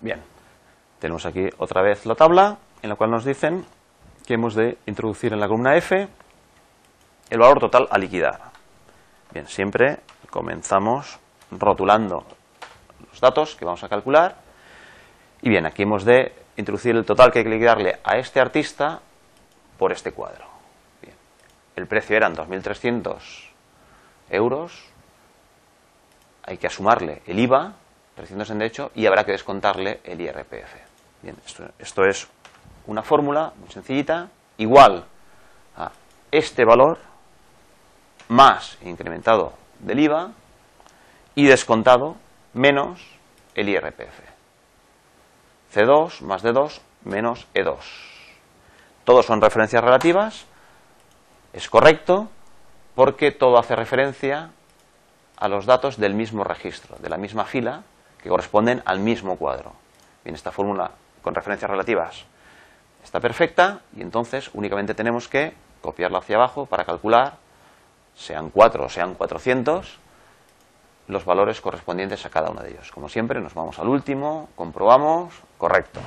Bien, tenemos aquí otra vez la tabla en la cual nos dicen que hemos de introducir en la columna F el valor total a liquidar. Bien, siempre comenzamos rotulando los datos que vamos a calcular y bien, aquí hemos de introducir el total que hay que liquidarle a este artista por este cuadro. Bien. El precio eran 2.300 euros, hay que asumarle el IVA, 300 en derecho, y habrá que descontarle el IRPF. Bien, esto, esto es una fórmula muy sencillita, igual a este valor más incrementado del IVA y descontado menos el IRPF. C2 más D2 menos E2. Todos son referencias relativas, es correcto porque todo hace referencia a los datos del mismo registro, de la misma fila, que corresponden al mismo cuadro. Bien, esta fórmula con referencias relativas está perfecta y entonces únicamente tenemos que copiarla hacia abajo para calcular, sean 4 o sean 400, los valores correspondientes a cada uno de ellos. Como siempre, nos vamos al último, comprobamos, correcto.